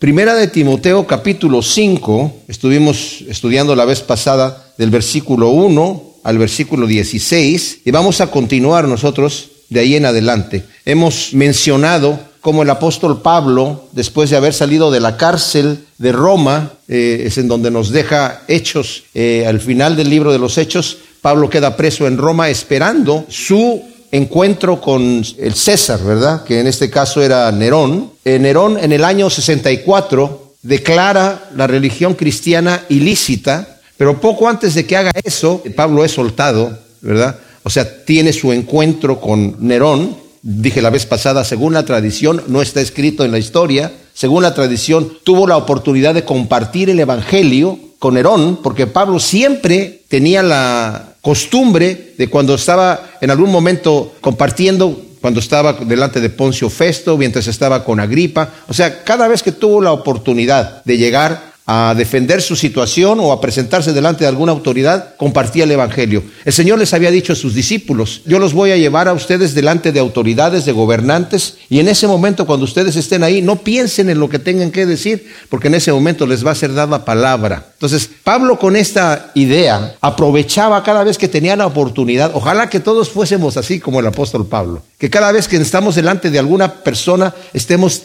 Primera de Timoteo capítulo 5, estuvimos estudiando la vez pasada del versículo 1 al versículo 16 y vamos a continuar nosotros de ahí en adelante. Hemos mencionado cómo el apóstol Pablo, después de haber salido de la cárcel de Roma, eh, es en donde nos deja hechos, eh, al final del libro de los hechos, Pablo queda preso en Roma esperando su encuentro con el César, ¿verdad? Que en este caso era Nerón. Eh, Nerón en el año 64 declara la religión cristiana ilícita, pero poco antes de que haga eso, Pablo es soltado, ¿verdad? O sea, tiene su encuentro con Nerón. Dije la vez pasada, según la tradición, no está escrito en la historia, según la tradición, tuvo la oportunidad de compartir el Evangelio con Nerón, porque Pablo siempre tenía la costumbre de cuando estaba en algún momento compartiendo, cuando estaba delante de Poncio Festo, mientras estaba con Agripa, o sea, cada vez que tuvo la oportunidad de llegar a defender su situación o a presentarse delante de alguna autoridad, compartía el Evangelio. El Señor les había dicho a sus discípulos, yo los voy a llevar a ustedes delante de autoridades, de gobernantes, y en ese momento cuando ustedes estén ahí, no piensen en lo que tengan que decir, porque en ese momento les va a ser dada palabra. Entonces, Pablo con esta idea aprovechaba cada vez que tenía la oportunidad, ojalá que todos fuésemos así como el apóstol Pablo, que cada vez que estamos delante de alguna persona estemos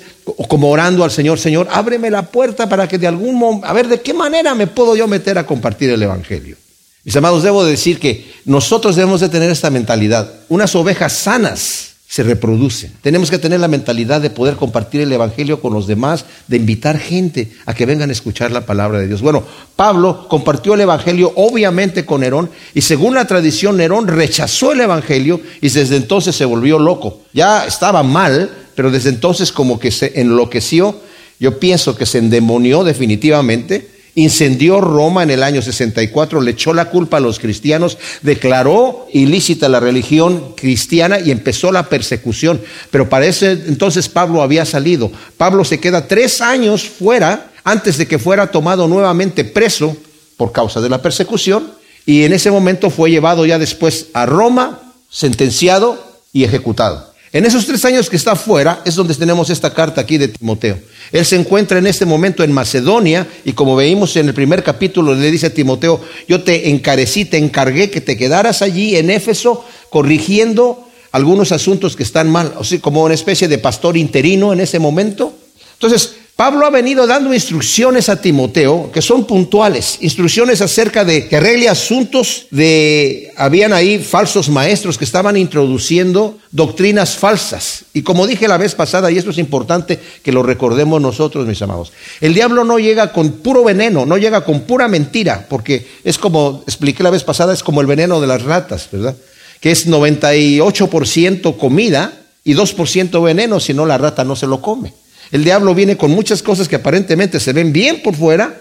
como orando al Señor, Señor, ábreme la puerta para que de algún momento, a ver, ¿de qué manera me puedo yo meter a compartir el Evangelio? Mis amados, debo decir que nosotros debemos de tener esta mentalidad. Unas ovejas sanas se reproducen. Tenemos que tener la mentalidad de poder compartir el Evangelio con los demás, de invitar gente a que vengan a escuchar la palabra de Dios. Bueno, Pablo compartió el Evangelio obviamente con Nerón y según la tradición Nerón rechazó el Evangelio y desde entonces se volvió loco. Ya estaba mal, pero desde entonces como que se enloqueció, yo pienso que se endemonió definitivamente, incendió Roma en el año 64, le echó la culpa a los cristianos, declaró ilícita la religión cristiana y empezó la persecución. Pero para ese entonces Pablo había salido. Pablo se queda tres años fuera antes de que fuera tomado nuevamente preso por causa de la persecución y en ese momento fue llevado ya después a Roma, sentenciado y ejecutado. En esos tres años que está fuera es donde tenemos esta carta aquí de Timoteo. Él se encuentra en este momento en Macedonia y como veímos en el primer capítulo le dice a Timoteo, yo te encarecí, te encargué que te quedaras allí en Éfeso corrigiendo algunos asuntos que están mal, o sea, como una especie de pastor interino en ese momento. Entonces, Pablo ha venido dando instrucciones a Timoteo que son puntuales, instrucciones acerca de que arregle asuntos de, habían ahí falsos maestros que estaban introduciendo doctrinas falsas. Y como dije la vez pasada, y esto es importante que lo recordemos nosotros, mis amados, el diablo no llega con puro veneno, no llega con pura mentira, porque es como, expliqué la vez pasada, es como el veneno de las ratas, ¿verdad? Que es 98% comida y 2% veneno, si no la rata no se lo come. El diablo viene con muchas cosas que aparentemente se ven bien por fuera,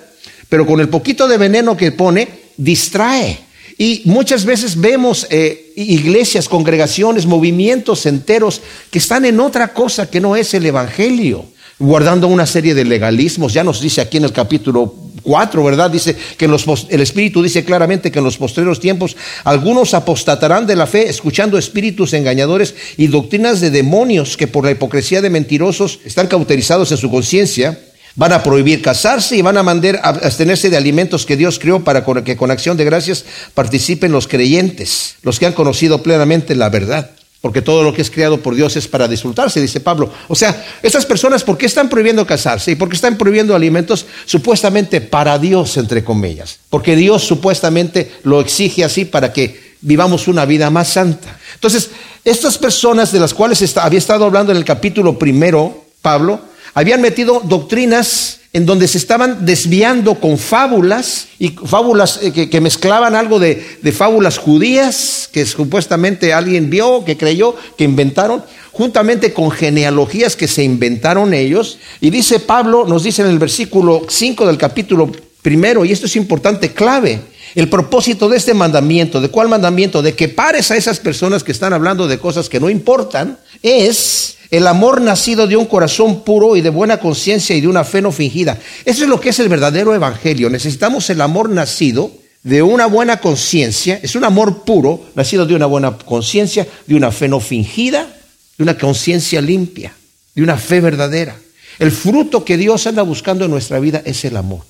pero con el poquito de veneno que pone, distrae. Y muchas veces vemos eh, iglesias, congregaciones, movimientos enteros que están en otra cosa que no es el Evangelio, guardando una serie de legalismos. Ya nos dice aquí en el capítulo 4, ¿verdad? Dice que el Espíritu dice claramente que en los postreros tiempos algunos apostatarán de la fe escuchando espíritus engañadores y doctrinas de demonios que por la hipocresía de mentirosos están cauterizados en su conciencia. Van a prohibir casarse y van a mandar a abstenerse de alimentos que Dios creó para que con acción de gracias participen los creyentes, los que han conocido plenamente la verdad porque todo lo que es creado por Dios es para disfrutarse, dice Pablo. O sea, estas personas, ¿por qué están prohibiendo casarse? ¿Y por qué están prohibiendo alimentos supuestamente para Dios, entre comillas? Porque Dios supuestamente lo exige así para que vivamos una vida más santa. Entonces, estas personas de las cuales había estado hablando en el capítulo primero, Pablo, habían metido doctrinas en donde se estaban desviando con fábulas y fábulas eh, que, mezclaban algo de, de, fábulas judías que supuestamente alguien vio, que creyó, que inventaron, juntamente con genealogías que se inventaron ellos. Y dice Pablo, nos dice en el versículo 5 del capítulo primero, y esto es importante, clave, el propósito de este mandamiento, ¿de cuál mandamiento? De que pares a esas personas que están hablando de cosas que no importan, es el amor nacido de un corazón puro y de buena conciencia y de una fe no fingida. Eso es lo que es el verdadero evangelio. Necesitamos el amor nacido de una buena conciencia. Es un amor puro, nacido de una buena conciencia, de una fe no fingida, de una conciencia limpia, de una fe verdadera. El fruto que Dios anda buscando en nuestra vida es el amor.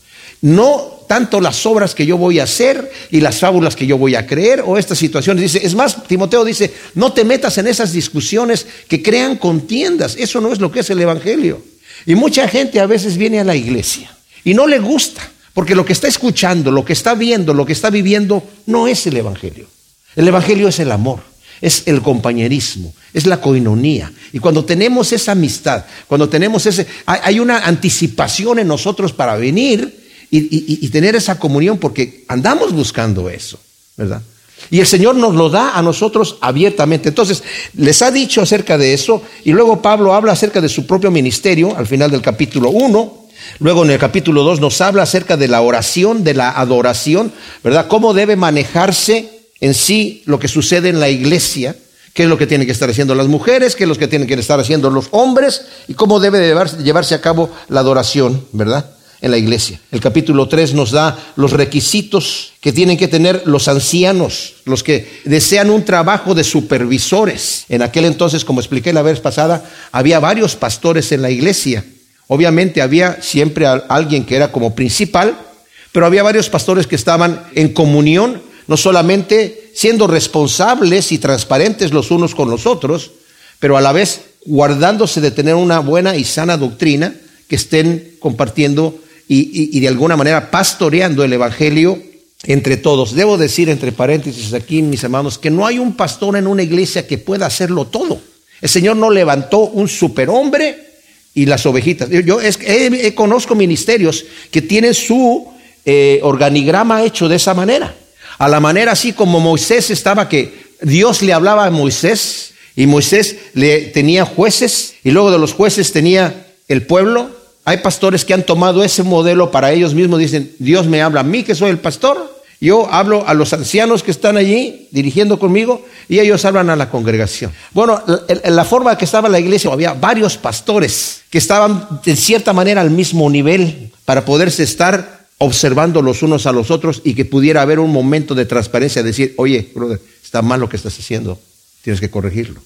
No tanto las obras que yo voy a hacer y las fábulas que yo voy a creer o estas situaciones. Dice, es más, Timoteo dice, no te metas en esas discusiones que crean contiendas. Eso no es lo que es el Evangelio. Y mucha gente a veces viene a la iglesia y no le gusta, porque lo que está escuchando, lo que está viendo, lo que está viviendo, no es el Evangelio. El Evangelio es el amor, es el compañerismo, es la coinonía. Y cuando tenemos esa amistad, cuando tenemos ese, hay una anticipación en nosotros para venir y, tener esa comunión, porque andamos buscando eso, ¿verdad? Y el Señor nos lo da a nosotros abiertamente. Entonces, les ha dicho acerca de eso, y luego Pablo habla acerca de su propio ministerio al final del capítulo 1. Luego en el capítulo 2 nos habla acerca de la oración, de la adoración, ¿verdad? Cómo debe manejarse en sí lo que sucede en la iglesia, qué es lo que tienen que estar haciendo las mujeres, qué es lo que tienen que estar haciendo los hombres y cómo debe llevarse a cabo la adoración, ¿verdad? En la iglesia. El capítulo 3 nos da los requisitos que tienen que tener los ancianos, los que desean un trabajo de supervisores. En aquel entonces, como expliqué la vez pasada, había varios pastores en la iglesia. Obviamente había siempre alguien que era como principal, pero había varios pastores que estaban en comunión, no solamente siendo responsables y transparentes los unos con los otros, pero a la vez guardándose de tener una buena y sana doctrina que estén compartiendo y, de alguna manera pastoreando el Evangelio entre todos. Debo decir, entre paréntesis aquí, mis hermanos, que no hay un pastor en una iglesia que pueda hacerlo todo. El Señor no levantó un superhombre y las ovejitas. Yo, conozco ministerios que tienen su eh, organigrama hecho de esa manera. A la manera así como Moisés estaba que Dios le hablaba a Moisés y Moisés le tenía jueces y luego de los jueces tenía el pueblo hay pastores que han tomado ese modelo para ellos mismos, dicen, Dios me habla a mí que soy el pastor, yo hablo a los ancianos que están allí dirigiendo conmigo y ellos hablan a la congregación. Bueno, en la forma que estaba la iglesia había varios pastores que estaban de cierta manera al mismo nivel para poderse estar observando los unos a los otros y que pudiera haber un momento de transparencia, decir, oye, brother, está mal lo que estás haciendo, tienes que corregirlo.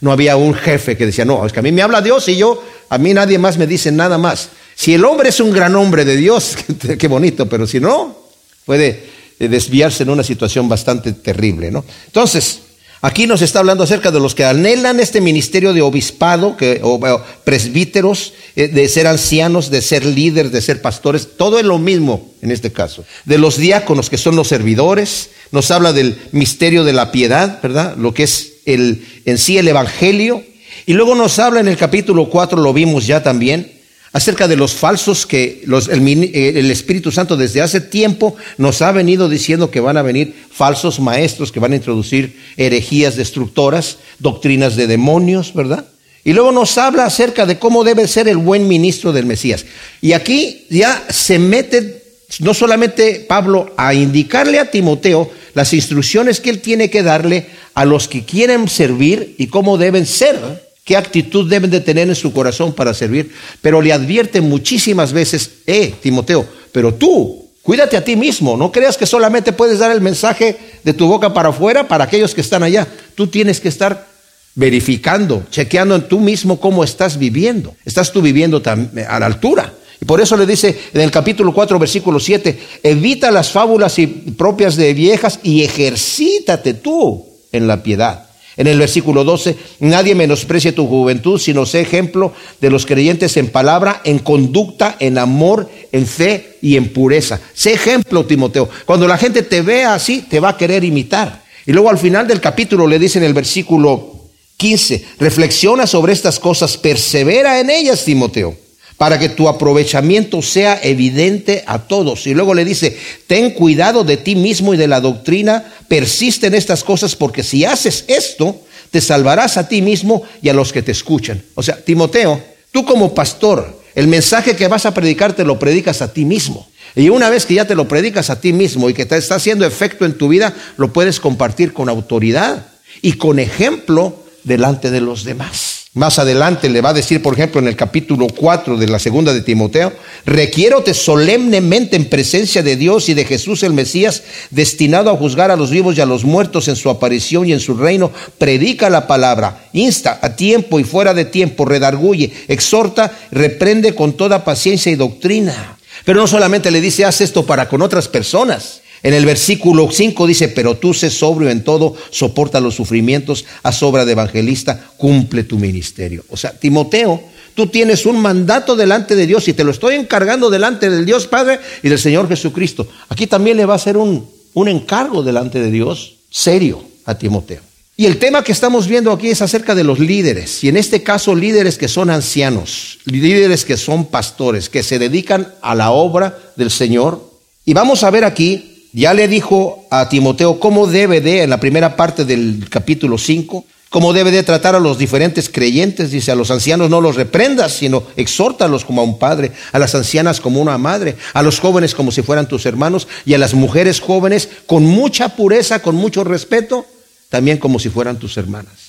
No había un jefe que decía, no, es que a mí me habla Dios y yo, a mí nadie más me dice nada más. Si el hombre es un gran hombre de Dios, qué bonito, pero si no, puede desviarse en una situación bastante terrible, ¿no? Entonces, aquí nos está hablando acerca de los que anhelan este ministerio de obispado, que, o, presbíteros, eh, de ser ancianos, de ser líderes, de ser pastores, todo es lo mismo en este caso. De los diáconos, que son los servidores, nos habla del misterio de la piedad, ¿verdad? Lo que es el, en sí el Evangelio. Y luego nos habla en el capítulo 4, lo vimos ya también, acerca de los falsos que los, el, eh, el, Espíritu Santo desde hace tiempo nos ha venido diciendo que van a venir falsos maestros que van a introducir herejías destructoras, doctrinas de demonios, ¿verdad? Y luego nos habla acerca de cómo debe ser el buen ministro del Mesías. Y aquí ya se mete no solamente Pablo a indicarle a Timoteo las instrucciones que él tiene que darle a los que quieren servir y cómo deben ser, qué actitud deben de tener en su corazón para servir, pero le advierte muchísimas veces, eh, Timoteo, pero tú, cuídate a ti mismo, no creas que solamente puedes dar el mensaje de tu boca para afuera para aquellos que están allá, tú tienes que estar verificando, chequeando en tú mismo cómo estás viviendo, estás tú viviendo a la altura. Y por eso le dice en el capítulo 4, versículo 7, evita las fábulas propias de viejas y ejercítate tú en la piedad. En el versículo 12, nadie menosprecie tu juventud, sino sé ejemplo de los creyentes en palabra, en conducta, en amor, en fe y en pureza. Sé ejemplo, Timoteo. Cuando la gente te vea así, te va a querer imitar. Y luego al final del capítulo le dice en el versículo 15, reflexiona sobre estas cosas, persevera en ellas, Timoteo para que tu aprovechamiento sea evidente a todos. Y luego le dice, ten cuidado de ti mismo y de la doctrina, persiste en estas cosas, porque si haces esto, te salvarás a ti mismo y a los que te escuchan. O sea, Timoteo, tú como pastor, el mensaje que vas a predicar te lo predicas a ti mismo. Y una vez que ya te lo predicas a ti mismo y que te está haciendo efecto en tu vida, lo puedes compartir con autoridad y con ejemplo delante de los demás. Más adelante le va a decir, por ejemplo, en el capítulo 4 de la segunda de Timoteo, requiérote solemnemente en presencia de Dios y de Jesús el Mesías, destinado a juzgar a los vivos y a los muertos en su aparición y en su reino, predica la palabra, insta a tiempo y fuera de tiempo, redarguye, exhorta, reprende con toda paciencia y doctrina. Pero no solamente le dice, haz esto para con otras personas, en el versículo 5 dice, pero tú sé sobrio en todo, soporta los sufrimientos, a sobra de evangelista, cumple tu ministerio. O sea, Timoteo, tú tienes un mandato delante de Dios y te lo estoy encargando delante del Dios Padre y del Señor Jesucristo. Aquí también le va a hacer un, un encargo delante de Dios serio a Timoteo. Y el tema que estamos viendo aquí es acerca de los líderes, y en este caso líderes que son ancianos, líderes que son pastores, que se dedican a la obra del Señor. Y vamos a ver aquí ya le dijo a Timoteo cómo debe de, en la primera parte del capítulo 5, cómo debe de tratar a los diferentes creyentes. Dice, a los ancianos no los reprendas, sino exhórtalos como a un padre, a las ancianas como una madre, a los jóvenes como si fueran tus hermanos y a las mujeres jóvenes con mucha pureza, con mucho respeto, también como si fueran tus hermanas.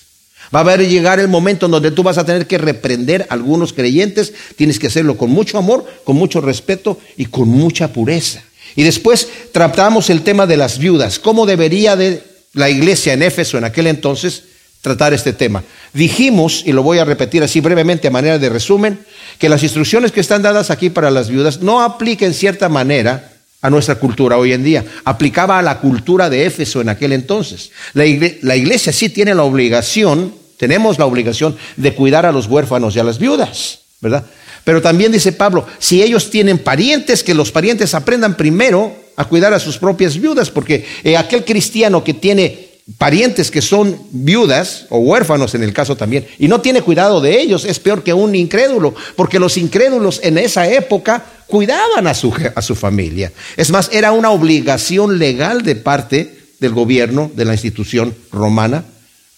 Va a haber llegar el momento en donde tú vas a tener que reprender a algunos creyentes, tienes que hacerlo con mucho amor, con mucho respeto y con mucha pureza. Y después tratamos el tema de las viudas, cómo debería de la iglesia en Éfeso en aquel entonces tratar este tema. Dijimos, y lo voy a repetir así brevemente a manera de resumen, que las instrucciones que están dadas aquí para las viudas no aplican en cierta manera a nuestra cultura hoy en día. Aplicaba a la cultura de Éfeso en aquel entonces. La iglesia, la iglesia sí tiene la obligación, tenemos la obligación de cuidar a los huérfanos y a las viudas, ¿verdad? Pero también dice Pablo, si ellos tienen parientes, que los parientes aprendan primero a cuidar a sus propias viudas, porque eh, aquel cristiano que tiene parientes que son viudas o huérfanos en el caso también, y no tiene cuidado de ellos, es peor que un incrédulo, porque los incrédulos en esa época cuidaban a su, a su familia. Es más, era una obligación legal de parte del gobierno, de la institución romana,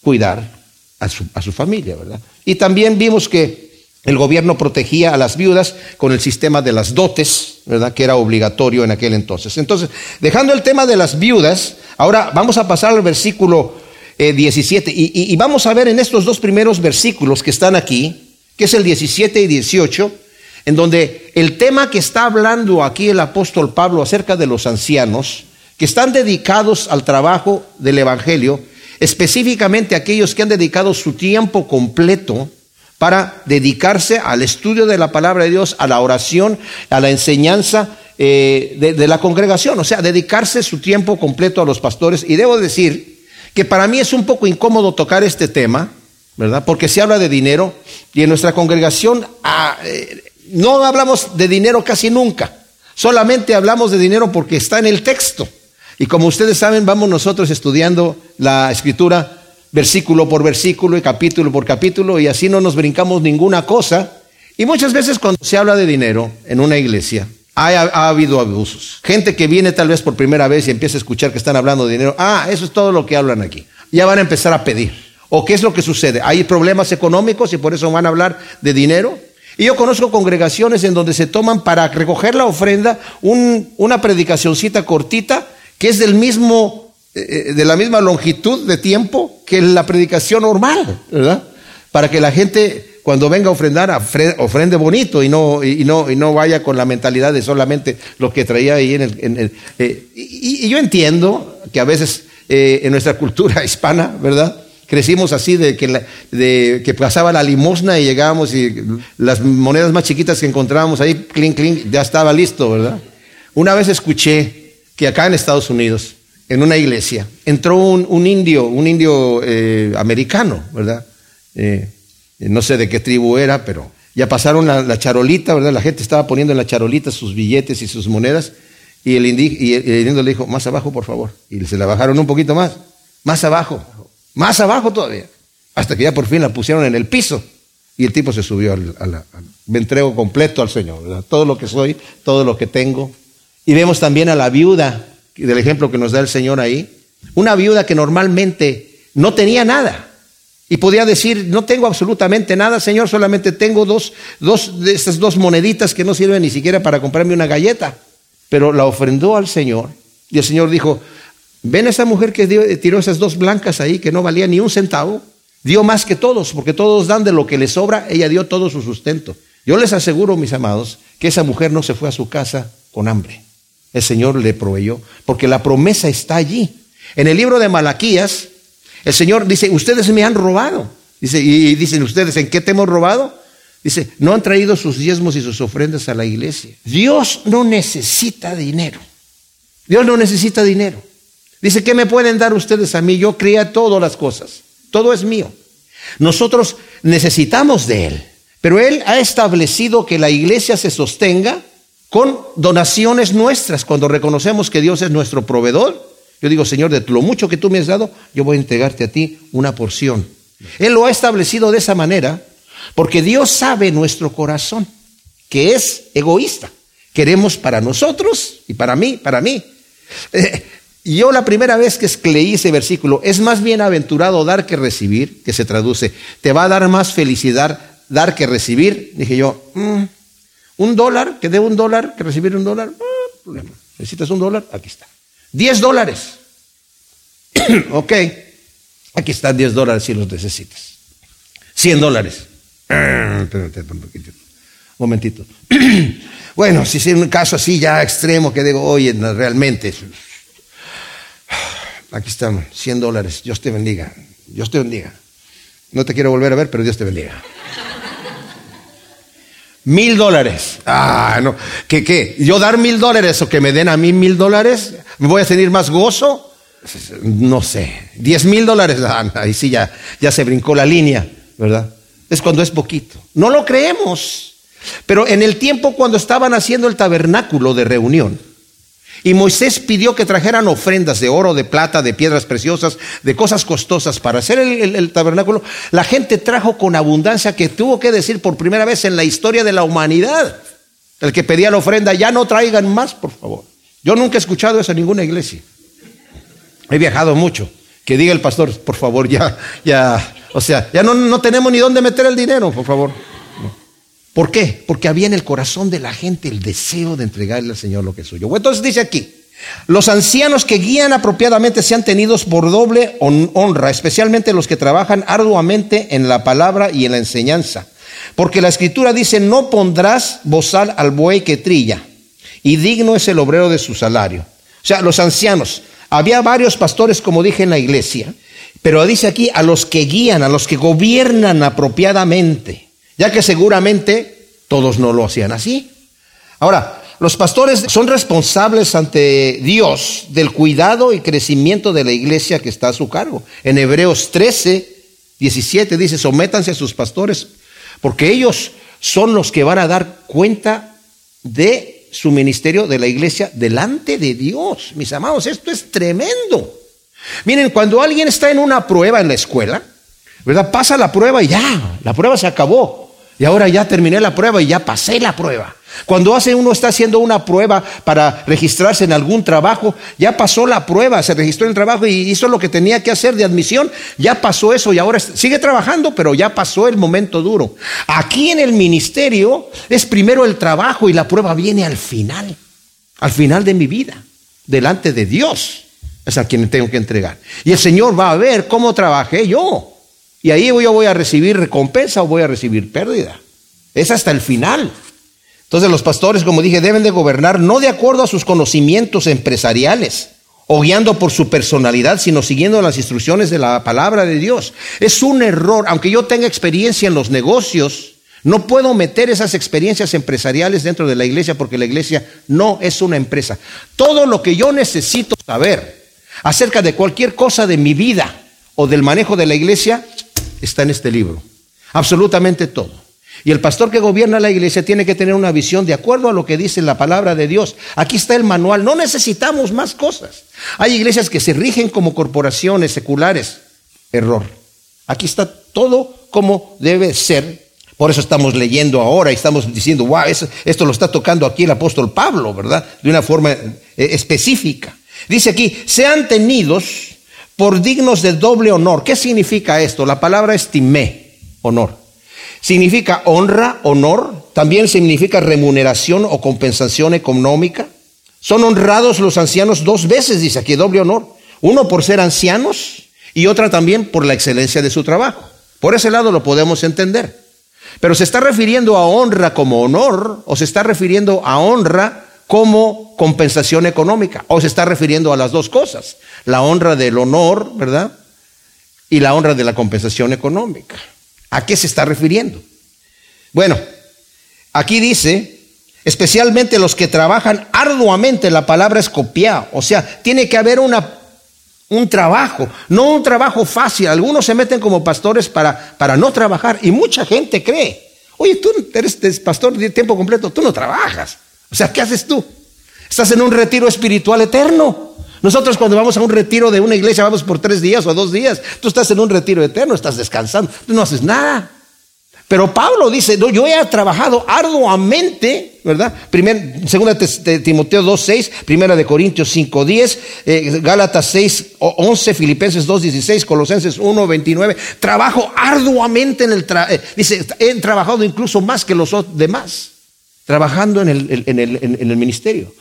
cuidar a su, a su familia, ¿verdad? Y también vimos que el gobierno protegía a las viudas con el sistema de las dotes, ¿verdad? Que era obligatorio en aquel entonces. Entonces, dejando el tema de las viudas, ahora vamos a pasar al versículo 17 eh, y, y, vamos a ver en estos dos primeros versículos que están aquí, que es el 17 y 18, en donde el tema que está hablando aquí el apóstol Pablo acerca de los ancianos, que están dedicados al trabajo del Evangelio, específicamente aquellos que han dedicado su tiempo completo, para dedicarse al estudio de la palabra de Dios, a la oración, a la enseñanza eh, de, la congregación, o sea, dedicarse su tiempo completo a los pastores. Y debo decir que para mí es un poco incómodo tocar este tema, ¿verdad? Porque se habla de dinero y en nuestra congregación ah, eh, no hablamos de dinero casi nunca, solamente hablamos de dinero porque está en el texto. Y como ustedes saben, vamos nosotros estudiando la escritura versículo por versículo y capítulo por capítulo y así no nos brincamos ninguna cosa. Y muchas veces cuando se habla de dinero en una iglesia, ha, habido abusos. Gente que viene tal vez por primera vez y empieza a escuchar que están hablando de dinero, ah, eso es todo lo que hablan aquí. Ya van a empezar a pedir. ¿O qué es lo que sucede? Hay problemas económicos y por eso van a hablar de dinero. Y yo conozco congregaciones en donde se toman para recoger la ofrenda una predicacioncita cortita que es del mismo eh, eh, de la misma longitud de tiempo que la predicación normal, ¿verdad? Para que la gente cuando venga a ofrendar, ofrende bonito y no, y no, y no vaya con la mentalidad de solamente lo que traía ahí en el... Eh, y, yo entiendo que a veces en nuestra cultura hispana, ¿verdad? Crecimos así de que, de que pasaba la limosna y llegábamos y las monedas más chiquitas que encontrábamos ahí, clink, clink, ya estaba listo, ¿verdad? Una vez escuché que acá en Estados Unidos, en una iglesia, entró un, indio, un indio eh, americano, ¿verdad? Eh, no sé de qué tribu era, pero ya pasaron la, charolita, ¿verdad? La gente estaba poniendo en la charolita sus billetes y sus monedas, y el, y el indio le dijo, más abajo, por favor. Y se la bajaron un poquito más, más abajo, más abajo todavía, hasta que ya por fin la pusieron en el piso. Y el tipo se subió al, al, me entrego completo al Señor, ¿verdad? todo lo que soy, todo lo que tengo. Y vemos también a la viuda del ejemplo que nos da el Señor ahí, una viuda que normalmente no tenía nada y podía decir, no tengo absolutamente nada, Señor, solamente tengo dos, dos de estas dos moneditas que no sirven ni siquiera para comprarme una galleta. Pero la ofrendó al Señor y el Señor dijo, ven esa mujer que tiró esas dos blancas ahí que no valía ni un centavo, dio más que todos, porque todos dan de lo que les sobra, ella dio todo su sustento. Yo les aseguro, mis amados, que esa mujer no se fue a su casa con hambre. El Señor le proveyó, porque la promesa está allí. En el libro de Malaquías, el Señor dice, ustedes me han robado. Dice, y dicen ustedes, ¿en qué te hemos robado? Dice, no han traído sus diezmos y sus ofrendas a la iglesia. Dios no necesita dinero. Dios no necesita dinero. Dice, ¿qué me pueden dar ustedes a mí? Yo cría todas las cosas. Todo es mío. Nosotros necesitamos de Él. Pero Él ha establecido que la iglesia se sostenga con donaciones nuestras. Cuando reconocemos que Dios es nuestro proveedor, yo digo, Señor, de lo mucho que tú me has dado, yo voy a entregarte a ti una porción. Él lo ha establecido de esa manera porque Dios sabe nuestro corazón, que es egoísta. Queremos para nosotros y para mí, para mí. Eh, yo la primera vez que leí ese versículo, es más bienaventurado dar que recibir, que se traduce, te va a dar más felicidad dar que recibir. Dije yo, mm, un dólar, que dé un dólar, que recibir un dólar, problema. ¿Necesitas un dólar? Aquí está. Diez dólares. ok, aquí están diez dólares si los necesitas. Cien dólares. Un momentito. bueno, si es un caso así ya extremo que digo, oye, realmente, aquí están, 100 dólares, Dios te bendiga, Dios te bendiga. No te quiero volver a ver, pero Dios te bendiga. Mil dólares. Ah, no. ¿Qué, qué? ¿Yo dar mil dólares o que me den a mí mil dólares? ¿Me voy a sentir más gozo? No sé. Diez mil dólares. Ah, ahí sí ya, ya se brincó la línea, ¿verdad? es cuando es poquito. No lo creemos. Pero en el tiempo cuando estaban haciendo el tabernáculo de reunión, y Moisés pidió que trajeran ofrendas de oro, de plata, de piedras preciosas, de cosas costosas para hacer el, tabernáculo. La gente trajo con abundancia que tuvo que decir por primera vez en la historia de la humanidad. El que pedía la ofrenda, ya no traigan más, por favor. Yo nunca he escuchado eso en ninguna iglesia. He viajado mucho. Que diga el pastor, por favor, ya, ya, o sea, ya no, no tenemos ni dónde meter el dinero, por favor. ¿Por qué? Porque había en el corazón de la gente el deseo de entregarle al Señor lo que es suyo. entonces dice aquí, los ancianos que guían apropiadamente sean tenidos por doble honra, especialmente los que trabajan arduamente en la palabra y en la enseñanza. Porque la escritura dice, no pondrás bozal al buey que trilla, y digno es el obrero de su salario. O sea, los ancianos, había varios pastores, como dije en la iglesia, pero dice aquí a los que guían, a los que gobiernan apropiadamente, ya que seguramente todos no lo hacían así. Ahora, los pastores son responsables ante Dios del cuidado y crecimiento de la iglesia que está a su cargo. En Hebreos 13, 17 dice, sométanse a sus pastores, porque ellos son los que van a dar cuenta de su ministerio de la iglesia delante de Dios. Mis amados, esto es tremendo. Miren, cuando alguien está en una prueba en la escuela, ¿verdad? Pasa la prueba y ya, la prueba se acabó. Y ahora ya terminé la prueba y ya pasé la prueba. Cuando hace uno está haciendo una prueba para registrarse en algún trabajo, ya pasó la prueba, se registró en el trabajo y hizo lo que tenía que hacer de admisión, ya pasó eso y ahora sigue trabajando, pero ya pasó el momento duro. Aquí en el ministerio es primero el trabajo y la prueba viene al final, al final de mi vida, delante de Dios es a quien tengo que entregar. Y el Señor va a ver cómo trabajé yo. Y ahí yo voy a recibir recompensa o voy a recibir pérdida. Es hasta el final. Entonces los pastores, como dije, deben de gobernar no de acuerdo a sus conocimientos empresariales o guiando por su personalidad, sino siguiendo las instrucciones de la palabra de Dios. Es un error, aunque yo tenga experiencia en los negocios, no puedo meter esas experiencias empresariales dentro de la iglesia porque la iglesia no es una empresa. Todo lo que yo necesito saber acerca de cualquier cosa de mi vida o del manejo de la iglesia está en este libro. Absolutamente todo. Y el pastor que gobierna la iglesia tiene que tener una visión de acuerdo a lo que dice la palabra de Dios. Aquí está el manual. No necesitamos más cosas. Hay iglesias que se rigen como corporaciones seculares. Error. Aquí está todo como debe ser. Por eso estamos leyendo ahora y estamos diciendo, wow, esto lo está tocando aquí el apóstol Pablo, ¿verdad? De una forma eh, específica. Dice aquí, sean tenidos por dignos de doble honor. ¿Qué significa esto? La palabra estimé, honor. Significa honra, honor. También significa remuneración o compensación económica. Son honrados los ancianos dos veces, dice aquí, doble honor. Uno por ser ancianos y otra también por la excelencia de su trabajo. Por ese lado lo podemos entender. Pero se está refiriendo a honra como honor o se está refiriendo a honra como compensación económica o se está refiriendo a las dos cosas, la honra del honor, ¿verdad? Y la honra de la compensación económica. ¿A qué se está refiriendo? Bueno, aquí dice, especialmente los que trabajan arduamente, la palabra es copiar, o sea, tiene que haber una un trabajo, no un trabajo fácil. Algunos se meten como pastores para, para no trabajar y mucha gente cree, oye, tú eres pastor de tiempo completo, tú no trabajas. O sea, ¿qué haces tú? Estás en un retiro espiritual eterno. Nosotros cuando vamos a un retiro de una iglesia vamos por tres días o dos días. Tú estás en un retiro eterno, estás descansando, tú no haces nada. Pero Pablo dice, no, yo he trabajado arduamente, ¿verdad? Primer, segunda de Timoteo 2.6, primera de Corintios 5.10, eh, Gálatas 6.11, Filipenses 2.16, Colosenses 1.29. Trabajo arduamente en el, trabajo. Eh, dice, he trabajado incluso más que los demás, trabajando en el, en el ministerio.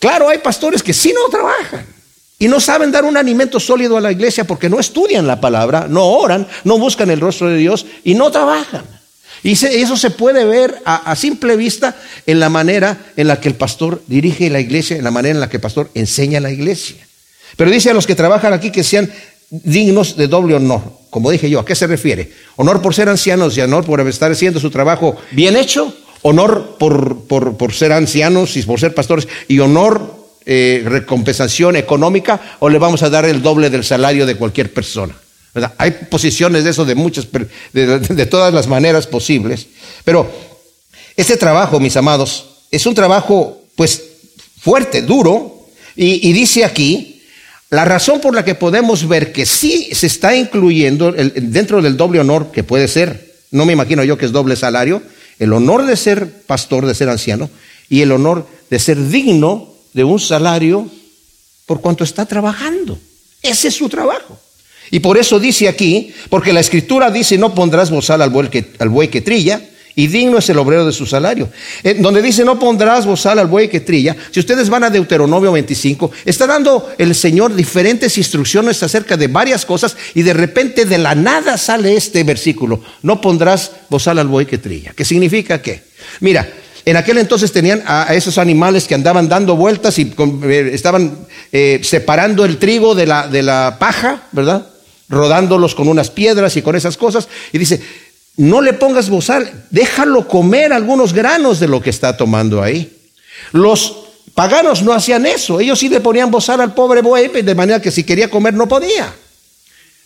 Claro, hay pastores que sí no trabajan. Y no saben dar un alimento sólido a la iglesia porque no estudian la palabra, no oran, no buscan el rostro de Dios y no trabajan. Y eso se puede ver a, simple vista en la manera en la que el pastor dirige la iglesia, en la manera en la que el pastor enseña la iglesia. Pero dice a los que trabajan aquí que sean dignos de doble honor. Como dije yo, ¿a qué se refiere? Honor por ser ancianos y honor por estar haciendo su trabajo bien hecho, honor por, por, ser ancianos y por ser pastores, y honor, eh, recompensación económica, o le vamos a dar el doble del salario de cualquier persona. Hay posiciones de eso de muchas, de, todas las maneras posibles. Pero este trabajo, mis amados, es un trabajo, pues, fuerte, duro, y, dice aquí, la razón por la que podemos ver que sí se está incluyendo dentro del doble honor, que puede ser, no me imagino yo que es doble salario, el honor de ser pastor, de ser anciano, y el honor de ser digno de un salario por cuanto está trabajando. Ese es su trabajo. Y por eso dice aquí, porque la escritura dice, no pondrás bozal al buey que, al buey que trilla, y digno es el obrero de su salario. Eh, donde dice, no pondrás bozal al buey que trilla, si ustedes van a Deuteronomio 25, está dando el Señor diferentes instrucciones acerca de varias cosas, y de repente de la nada sale este versículo, no pondrás bozal al buey que trilla. ¿Qué significa qué? Mira, en aquel entonces tenían a esos animales que andaban dando vueltas y eh, estaban eh, separando el trigo de la, de la paja, ¿verdad? rodándolos con unas piedras y con esas cosas. Y dice, no le pongas bozal, déjalo comer algunos granos de lo que está tomando ahí. Los paganos no hacían eso, ellos sí le ponían bozal al pobre buey, de manera que si quería comer no podía.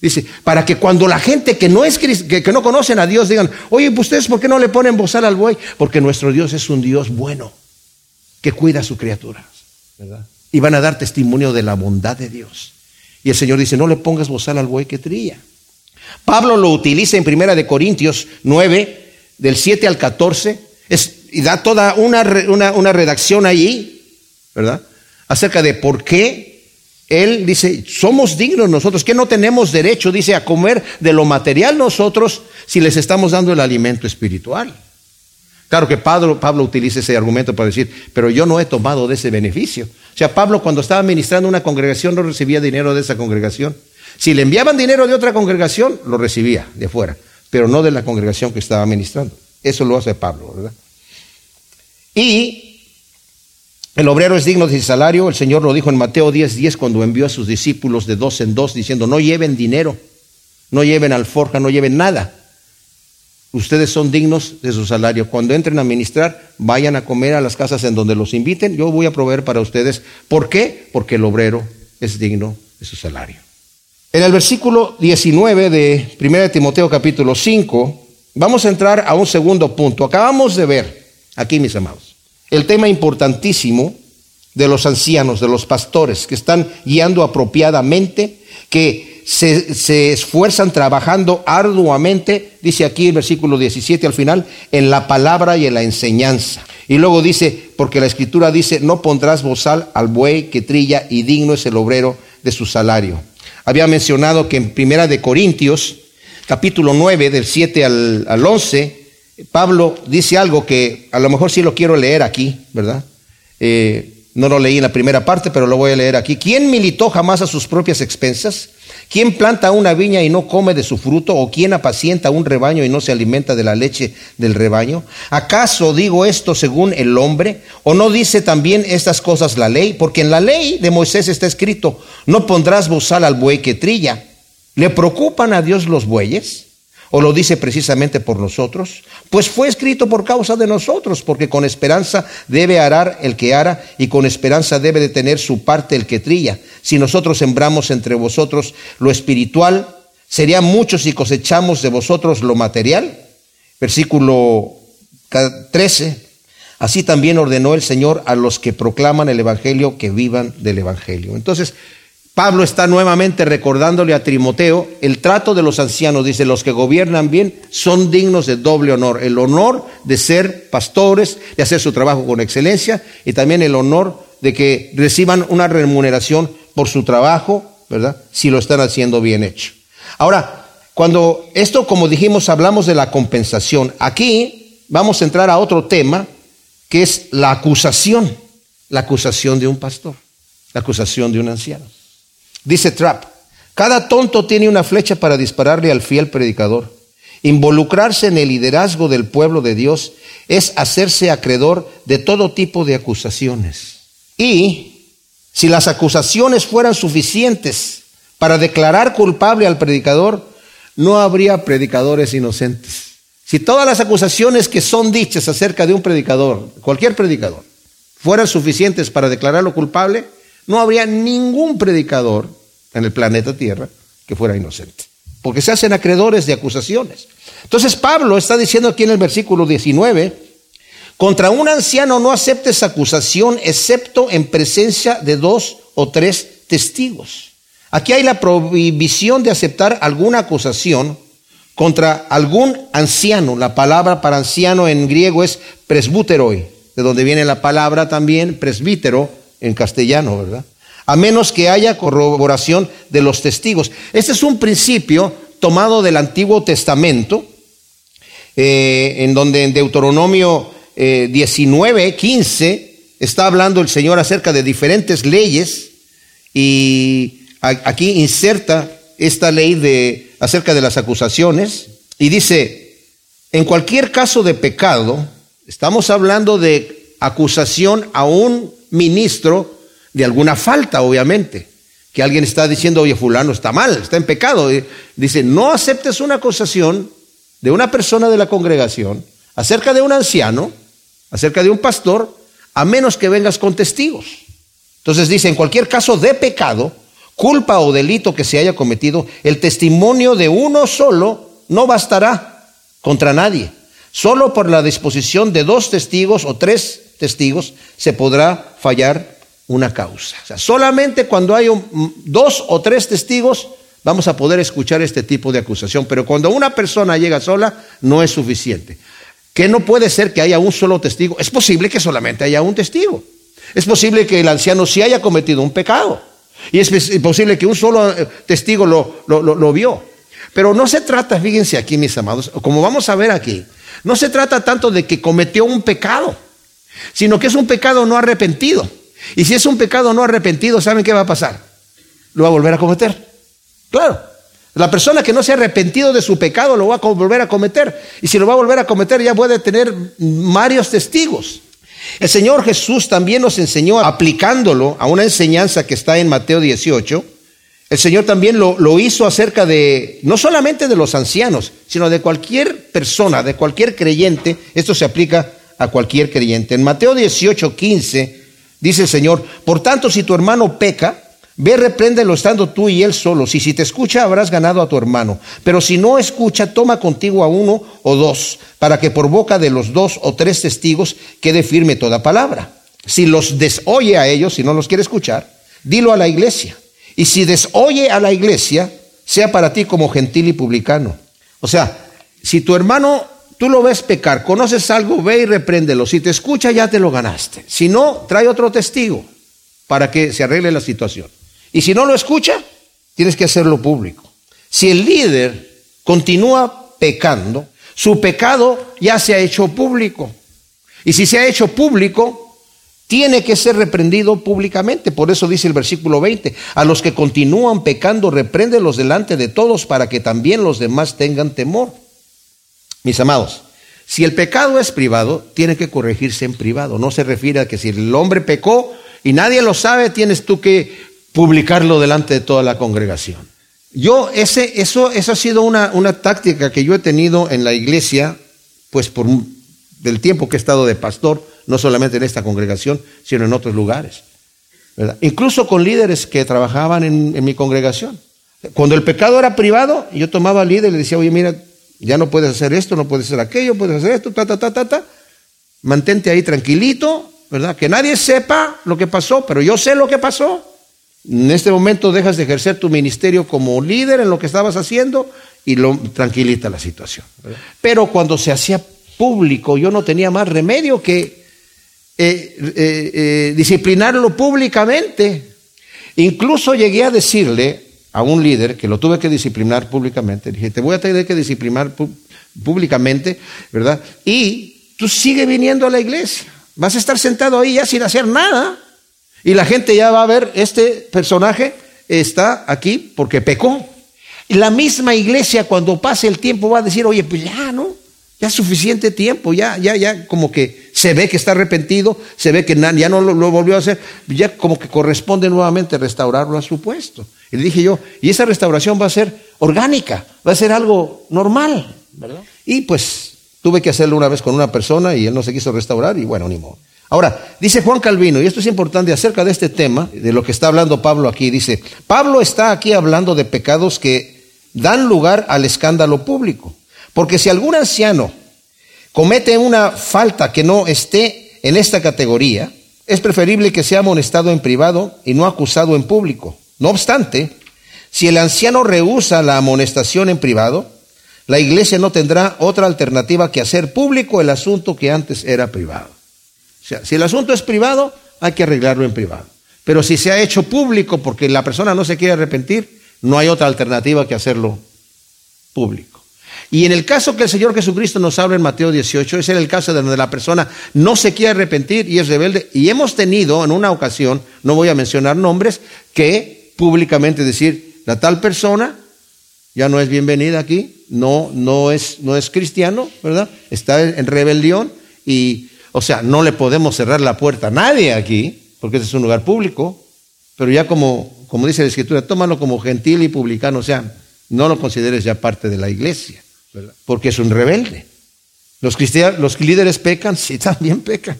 Dice, para que cuando la gente que no, es, que, que no conocen a Dios digan, oye, pues ustedes por qué no le ponen bozal al buey? Porque nuestro Dios es un Dios bueno, que cuida a sus criaturas. Y van a dar testimonio de la bondad de Dios. Y el Señor dice, no le pongas bozal al buey que trilla. Pablo lo utiliza en Primera de Corintios 9, del 7 al 14, y da toda una, una, redacción allí, ¿verdad? Acerca de por qué él dice, somos dignos nosotros, que no tenemos derecho, dice, a comer de lo material nosotros si les estamos dando el alimento espiritual. Claro que Pablo, Pablo utiliza ese argumento para decir, pero yo no he tomado de ese beneficio. O sea, Pablo cuando estaba ministrando una congregación no recibía dinero de esa congregación. Si le enviaban dinero de otra congregación, lo recibía de afuera, pero no de la congregación que estaba ministrando. Eso lo hace Pablo, ¿verdad? Y el obrero es digno de salario, el Señor lo dijo en Mateo 10:10 10, cuando envió a sus discípulos de dos en dos diciendo, no lleven dinero, no lleven alforja, no lleven nada Ustedes son dignos de su salario. Cuando entren a ministrar, vayan a comer a las casas en donde los inviten. Yo voy a proveer para ustedes. ¿Por qué? Porque el obrero es digno de su salario. En el versículo 19 de 1 Timoteo capítulo 5, vamos a entrar a un segundo punto. Acabamos de ver, aquí mis amados, el tema importantísimo de los ancianos, de los pastores, que están guiando apropiadamente, que se, esfuerzan trabajando arduamente, dice aquí el versículo 17 al final, en la palabra y en la enseñanza. Y luego dice, porque la escritura dice, no pondrás bozal al buey que trilla y digno es el obrero de su salario. Había mencionado que en Primera de Corintios, capítulo 9, del 7 al, al 11, Pablo dice algo que a lo mejor sí lo quiero leer aquí, ¿verdad? Eh, No lo leí en la primera parte, pero lo voy a leer aquí. ¿Quién militó jamás a sus propias expensas? ¿Quién planta una viña y no come de su fruto? ¿O quién apacienta un rebaño y no se alimenta de la leche del rebaño? ¿Acaso digo esto según el hombre? ¿O no dice también estas cosas la ley? Porque en la ley de Moisés está escrito, no pondrás bozal al buey que trilla. ¿Le preocupan a Dios los bueyes? ¿O lo dice precisamente por nosotros? Pues fue escrito por causa de nosotros, porque con esperanza debe arar el que ara y con esperanza debe de tener su parte el que trilla. Si nosotros sembramos entre vosotros lo espiritual, serían muchos si cosechamos de vosotros lo material. Versículo 13. Así también ordenó el Señor a los que proclaman el Evangelio que vivan del Evangelio. Entonces, Pablo está nuevamente recordándole a Timoteo el trato de los ancianos. Dice, los que gobiernan bien son dignos de doble honor. El honor de ser pastores, de hacer su trabajo con excelencia y también el honor de que reciban una remuneración por su trabajo, ¿verdad? Si lo están haciendo bien hecho. Ahora, cuando esto, como dijimos, hablamos de la compensación, aquí vamos a entrar a otro tema que es la acusación, la acusación de un pastor, la acusación de un anciano. Dice Trapp, cada tonto tiene una flecha para dispararle al fiel predicador. Involucrarse en el liderazgo del pueblo de Dios es hacerse acreedor de todo tipo de acusaciones. Y si las acusaciones fueran suficientes para declarar culpable al predicador, no habría predicadores inocentes. Si todas las acusaciones que son dichas acerca de un predicador, cualquier predicador, fueran suficientes para declararlo culpable, no habría ningún predicador en el planeta Tierra que fuera inocente. Porque se hacen acreedores de acusaciones. Entonces Pablo está diciendo aquí en el versículo 19, contra un anciano no aceptes acusación excepto en presencia de dos o tres testigos. Aquí hay la prohibición de aceptar alguna acusación contra algún anciano. La palabra para anciano en griego es presbúteroi, de donde viene la palabra también presbítero en castellano, ¿verdad? A menos que haya corroboración de los testigos. Este es un principio tomado del Antiguo Testamento, eh, en donde en Deuteronomio 19, eh, 15, está hablando el Señor acerca de diferentes leyes y aquí inserta esta ley de, acerca de las acusaciones y dice, en cualquier caso de pecado, estamos hablando de acusación a un ministro de alguna falta, obviamente. Que alguien está diciendo, oye, fulano está mal, está en pecado. Dice, no aceptes una acusación de una persona de la congregación acerca de un anciano, acerca de un pastor, a menos que vengas con testigos. Entonces dice, en cualquier caso de pecado, culpa o delito que se haya cometido, el testimonio de uno solo no bastará contra nadie. Solo por la disposición de dos testigos o tres testigos se podrá fallar una causa. O sea, solamente cuando hay dos o tres testigos vamos a poder escuchar este tipo de acusación, pero cuando una persona llega sola no es suficiente. Que no puede ser que haya un solo testigo. Es posible que solamente haya un testigo. Es posible que el anciano sí haya cometido un pecado. Y es posible que un solo eh, testigo lo, lo, lo vio. Pero no se trata, fíjense aquí mis amados, como vamos a ver aquí, no se trata tanto de que cometió un pecado, sino que es un pecado no arrepentido. Y si es un pecado no arrepentido, ¿saben qué va a pasar? Lo va a volver a cometer. Claro. La persona que no se ha arrepentido de su pecado lo va a volver a cometer. Y si lo va a volver a cometer, ya puede tener varios testigos. El Señor Jesús también nos enseñó, aplicándolo a una enseñanza que está en Mateo 18, el Señor también lo, lo, hizo acerca de, no solamente de los ancianos, sino de cualquier persona, de cualquier creyente. Esto se aplica a cualquier creyente. En Mateo 18, 15, Dice el Señor, por tanto, si tu hermano peca, ve, repréndelo estando tú y él solos, y si te escucha, habrás ganado a tu hermano. Pero si no escucha, toma contigo a uno o dos, para que por boca de los dos o tres testigos quede firme toda palabra. Si los desoye a ellos, si no los quiere escuchar, dilo a la iglesia. Y si desoye a la iglesia, sea para ti como gentil y publicano. O sea, si tu hermano Tú lo ves pecar, conoces algo, ve y repréndelo. Si te escucha, ya te lo ganaste. Si no, trae otro testigo para que se arregle la situación. Y si no lo escucha, tienes que hacerlo público. Si el líder continúa pecando, su pecado ya se ha hecho público. Y si se ha hecho público, tiene que ser reprendido públicamente. Por eso dice el versículo 20, a los que continúan pecando, repréndelos delante de todos para que también los demás tengan temor. Mis amados, si el pecado es privado, tiene que corregirse en privado. No se refiere a que si el hombre pecó y nadie lo sabe, tienes tú que publicarlo delante de toda la congregación. Yo, ese, eso, eso ha sido una, una táctica que yo he tenido en la iglesia, pues por del tiempo que he estado de pastor, no solamente en esta congregación, sino en otros lugares. Incluso con líderes que trabajaban en, mi congregación. Cuando el pecado era privado, yo tomaba al líder y le decía, oye, mira, ya no puedes hacer esto, no puedes hacer aquello, puedes hacer esto, ta, ta, ta, ta, ta. Mantente ahí tranquilito, ¿verdad? Que nadie sepa lo que pasó, pero yo sé lo que pasó. En este momento dejas de ejercer tu ministerio como líder en lo que estabas haciendo y lo tranquilita la situación. Pero cuando se hacía público, yo no tenía más remedio que eh, eh, eh, disciplinarlo públicamente. Incluso llegué a decirle a un líder que lo tuve que disciplinar públicamente, dije, te voy a tener que disciplinar públicamente, ¿verdad? Y tú sigue viniendo a la iglesia, vas a estar sentado ahí ya sin hacer nada. Y la gente ya va a ver, este personaje está aquí porque pecó. Y la misma iglesia cuando pase el tiempo va a decir, oye, pues ya, ¿no? Ya suficiente tiempo, ya, ya, ya, como que se ve que está arrepentido, se ve que ya no lo, volvió a hacer, ya como que corresponde nuevamente restaurarlo a su puesto. Y le dije yo, y esa restauración va a ser orgánica, va a ser algo normal, ¿verdad? Y pues tuve que hacerlo una vez con una persona y él no se quiso restaurar y bueno, ni modo. Ahora, dice Juan Calvino, y esto es importante acerca de este tema, de lo que está hablando Pablo aquí, dice, Pablo está aquí hablando de pecados que dan lugar al escándalo público. Porque si algún anciano comete una falta que no esté en esta categoría, es preferible que sea amonestado en privado y no acusado en público. No obstante, si el anciano rehúsa la amonestación en privado, la iglesia no tendrá otra alternativa que hacer público el asunto que antes era privado. O sea, si el asunto es privado, hay que arreglarlo en privado. Pero si se ha hecho público porque la persona no se quiere arrepentir, no hay otra alternativa que hacerlo público. Y en el caso que el Señor Jesucristo nos habla en Mateo 18, es en el caso de donde la persona no se quiere arrepentir y es rebelde. Y hemos tenido en una ocasión, no voy a mencionar nombres, que públicamente decir, la tal persona ya no es bienvenida aquí, no, no, es, no es cristiano, ¿verdad? Está en rebelión y, o sea, no le podemos cerrar la puerta a nadie aquí, porque este es un lugar público, pero ya como, como dice la Escritura, tómalo como gentil y publicano, o sea, no lo consideres ya parte de la iglesia porque es un rebelde. Los, cristianos, los líderes pecan, sí, también pecan.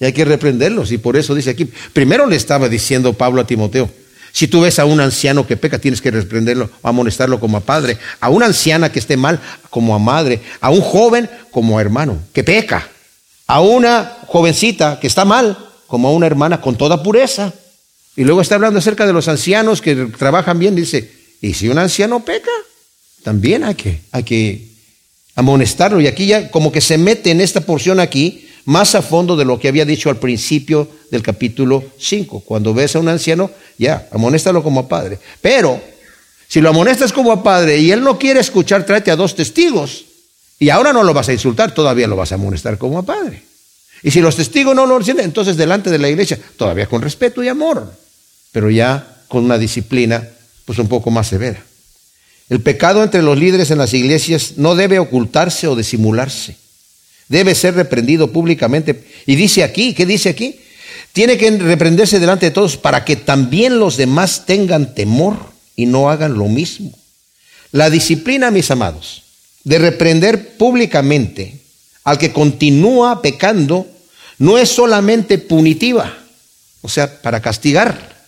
Y hay que reprenderlos. Y por eso dice aquí, primero le estaba diciendo Pablo a Timoteo, si tú ves a un anciano que peca, tienes que reprenderlo, amonestarlo como a padre, a una anciana que esté mal, como a madre, a un joven, como a hermano, que peca, a una jovencita que está mal, como a una hermana con toda pureza. Y luego está hablando acerca de los ancianos que trabajan bien, dice, ¿y si un anciano peca? También hay que, hay que amonestarlo. Y aquí ya como que se mete en esta porción aquí más a fondo de lo que había dicho al principio del capítulo 5. Cuando ves a un anciano, ya, amonéstalo como padre. Pero si lo amonestas como a padre y él no quiere escuchar, tráete a dos testigos. Y ahora no lo vas a insultar, todavía lo vas a amonestar como a padre. Y si los testigos no lo entienden, entonces delante de la iglesia, todavía con respeto y amor, pero ya con una disciplina pues un poco más severa. El pecado entre los líderes en las iglesias no debe ocultarse o disimularse. Debe ser reprendido públicamente. Y dice aquí, ¿qué dice aquí? Tiene que reprenderse delante de todos para que también los demás tengan temor y no hagan lo mismo. La disciplina, mis amados, de reprender públicamente al que continúa pecando no es solamente punitiva, o sea, para castigar,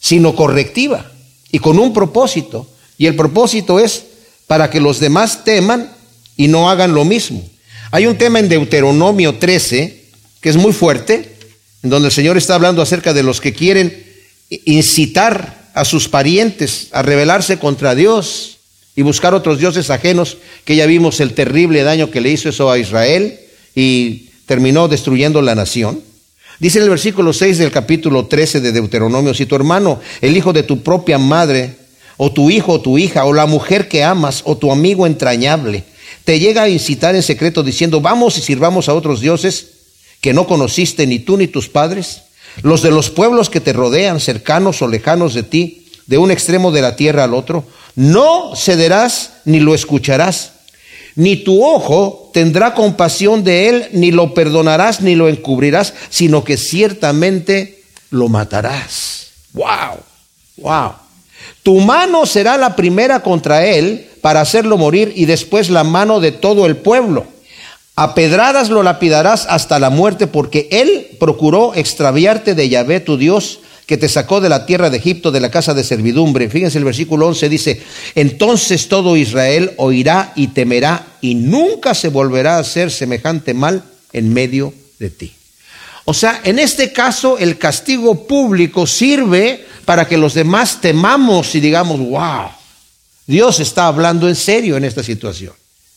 sino correctiva y con un propósito y el propósito es para que los demás teman y no hagan lo mismo. Hay un tema en Deuteronomio 13 que es muy fuerte, donde el Señor está hablando acerca de los que quieren incitar a sus parientes a rebelarse contra Dios y buscar otros dioses ajenos, que ya vimos el terrible daño que le hizo eso a Israel y terminó destruyendo la nación. Dice en el versículo 6 del capítulo 13 de Deuteronomio, si tu hermano, el hijo de tu propia madre, o tu hijo o tu hija, o la mujer que amas, o tu amigo entrañable, te llega a incitar en secreto diciendo, vamos y sirvamos a otros dioses que no conociste ni tú ni tus padres? Los de los pueblos que te rodean, cercanos o lejanos de ti, de un extremo de la tierra al otro, no cederás ni lo escucharás, ni tu ojo tendrá compasión de él, ni lo perdonarás, ni lo encubrirás, sino que ciertamente lo matarás. ¡Wow! ¡Wow! Tu mano será la primera contra él para hacerlo morir y después la mano de todo el pueblo. A pedradas lo lapidarás hasta la muerte porque él procuró extraviarte de Yahvé tu Dios que te sacó de la tierra de Egipto, de la casa de servidumbre. Fíjense el versículo 11 dice, entonces todo Israel oirá y temerá y nunca se volverá a hacer semejante mal en medio de ti. O sea, en este caso el castigo público sirve para que los demás temamos y digamos, wow, Dios está hablando en serio en esta situación.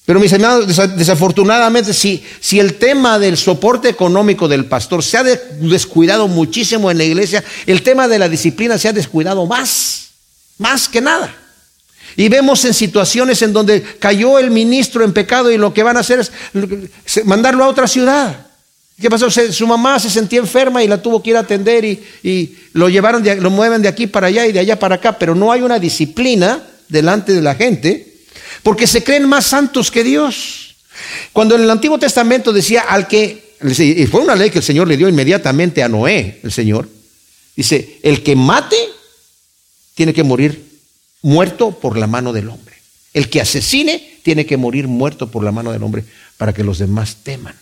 Pero mis hermanos, desafortunadamente, si, si el tema del soporte económico del pastor se ha descuidado muchísimo en la iglesia, el tema de la disciplina se ha descuidado más, más que nada. Y vemos en situaciones en donde cayó el ministro en pecado y lo que van a hacer es mandarlo a otra ciudad. ¿Qué pasó? su mamá se sentía enferma y la tuvo que ir a atender y, lo llevaron, lo mueven de aquí para allá y de allá para acá, pero no hay una disciplina delante de la gente porque se creen más santos que Dios. Cuando en el Antiguo Testamento decía al que, y fue una ley que el Señor le dio inmediatamente a Noé, el Señor, dice, el que mate tiene que morir muerto por la mano del hombre. El que asesine tiene que morir muerto por la mano del hombre para que los demás teman.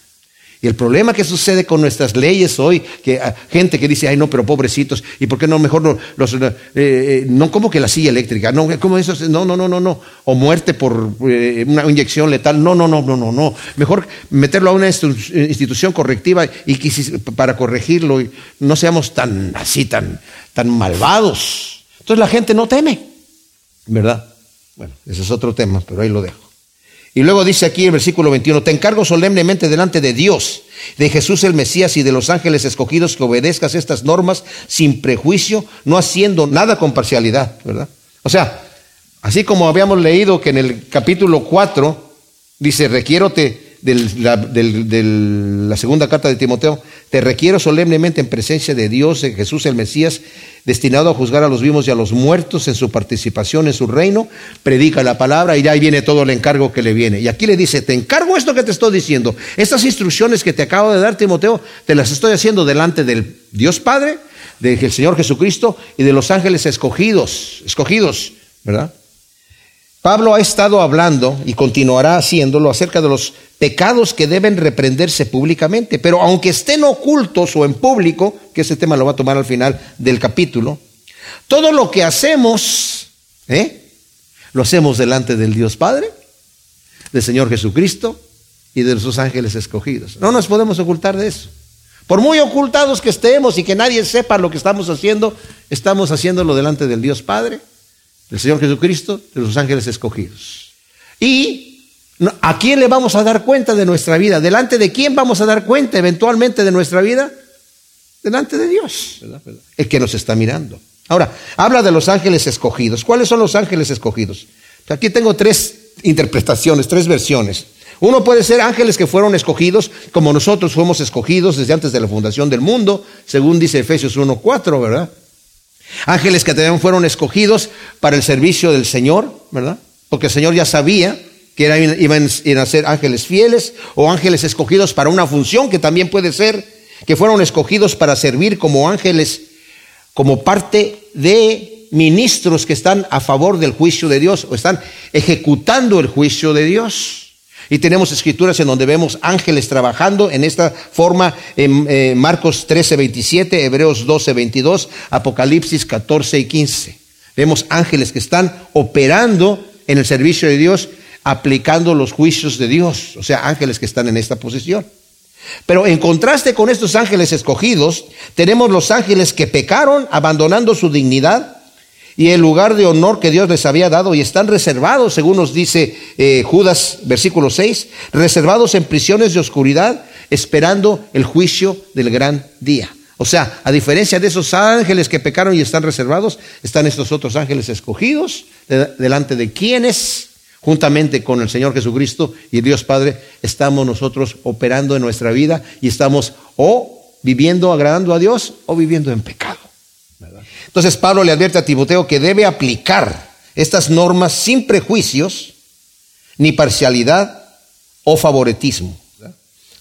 Y el problema que sucede con nuestras leyes hoy, que ah, gente que dice, ay no, pero pobrecitos, ¿y por qué no mejor no, los, eh, eh, no como que la silla eléctrica? No, ¿cómo eso? No, no, no, no, no. O muerte por eh, una inyección letal. No, no, no, no, no, no. Mejor meterlo a una institución correctiva y para corregirlo. Y no seamos tan así, tan, tan malvados. Entonces la gente no teme, ¿verdad? Bueno, ese es otro tema, pero ahí lo dejo. Y luego dice aquí el versículo 21, te encargo solemnemente delante de Dios, de Jesús el Mesías y de los ángeles escogidos que obedezcas estas normas sin prejuicio, no haciendo nada con parcialidad, ¿verdad? O sea, así como habíamos leído que en el capítulo 4 dice, requiero te de la segunda carta de Timoteo, te requiero solemnemente en presencia de Dios, de Jesús el Mesías, destinado a juzgar a los vivos y a los muertos en su participación en su reino, predica la palabra y ya ahí viene todo el encargo que le viene. Y aquí le dice, te encargo esto que te estoy diciendo, estas instrucciones que te acabo de dar Timoteo, te las estoy haciendo delante del Dios Padre, del Señor Jesucristo y de los ángeles escogidos, escogidos, ¿verdad? Pablo ha estado hablando y continuará haciéndolo acerca de los pecados que deben reprenderse públicamente, pero aunque estén ocultos o en público, que ese tema lo va a tomar al final del capítulo, todo lo que hacemos, ¿eh? lo hacemos delante del Dios Padre, del Señor Jesucristo y de sus ángeles escogidos. No nos podemos ocultar de eso. Por muy ocultados que estemos y que nadie sepa lo que estamos haciendo, estamos haciéndolo delante del Dios Padre del Señor Jesucristo, de los ángeles escogidos. Y ¿a quién le vamos a dar cuenta de nuestra vida? ¿Delante de quién vamos a dar cuenta eventualmente de nuestra vida? Delante de Dios, el que nos está mirando. Ahora, habla de los ángeles escogidos. ¿Cuáles son los ángeles escogidos? Aquí tengo tres interpretaciones, tres versiones. Uno puede ser ángeles que fueron escogidos, como nosotros fuimos escogidos desde antes de la fundación del mundo, según dice Efesios 1.4, ¿verdad? Ángeles que también fueron escogidos para el servicio del Señor, ¿verdad? Porque el Señor ya sabía que iban a ser ángeles fieles o ángeles escogidos para una función que también puede ser que fueron escogidos para servir como ángeles, como parte de ministros que están a favor del juicio de Dios o están ejecutando el juicio de Dios. Y tenemos escrituras en donde vemos ángeles trabajando en esta forma en eh, Marcos 13, 27, Hebreos 12, 22, Apocalipsis 14 y 15. Vemos ángeles que están operando en el servicio de Dios, aplicando los juicios de Dios. O sea, ángeles que están en esta posición. Pero en contraste con estos ángeles escogidos, tenemos los ángeles que pecaron abandonando su dignidad y el lugar de honor que Dios les había dado y están reservados, según nos dice eh, Judas versículo 6, reservados en prisiones de oscuridad, esperando el juicio del gran día. O sea, a diferencia de esos ángeles que pecaron y están reservados, están estos otros ángeles escogidos, delante de quienes juntamente con el Señor Jesucristo y Dios Padre, estamos nosotros operando en nuestra vida y estamos o viviendo agradando a Dios o viviendo en pecado. Entonces Pablo le advierte a Timoteo que debe aplicar estas normas sin prejuicios, ni parcialidad o favoritismo.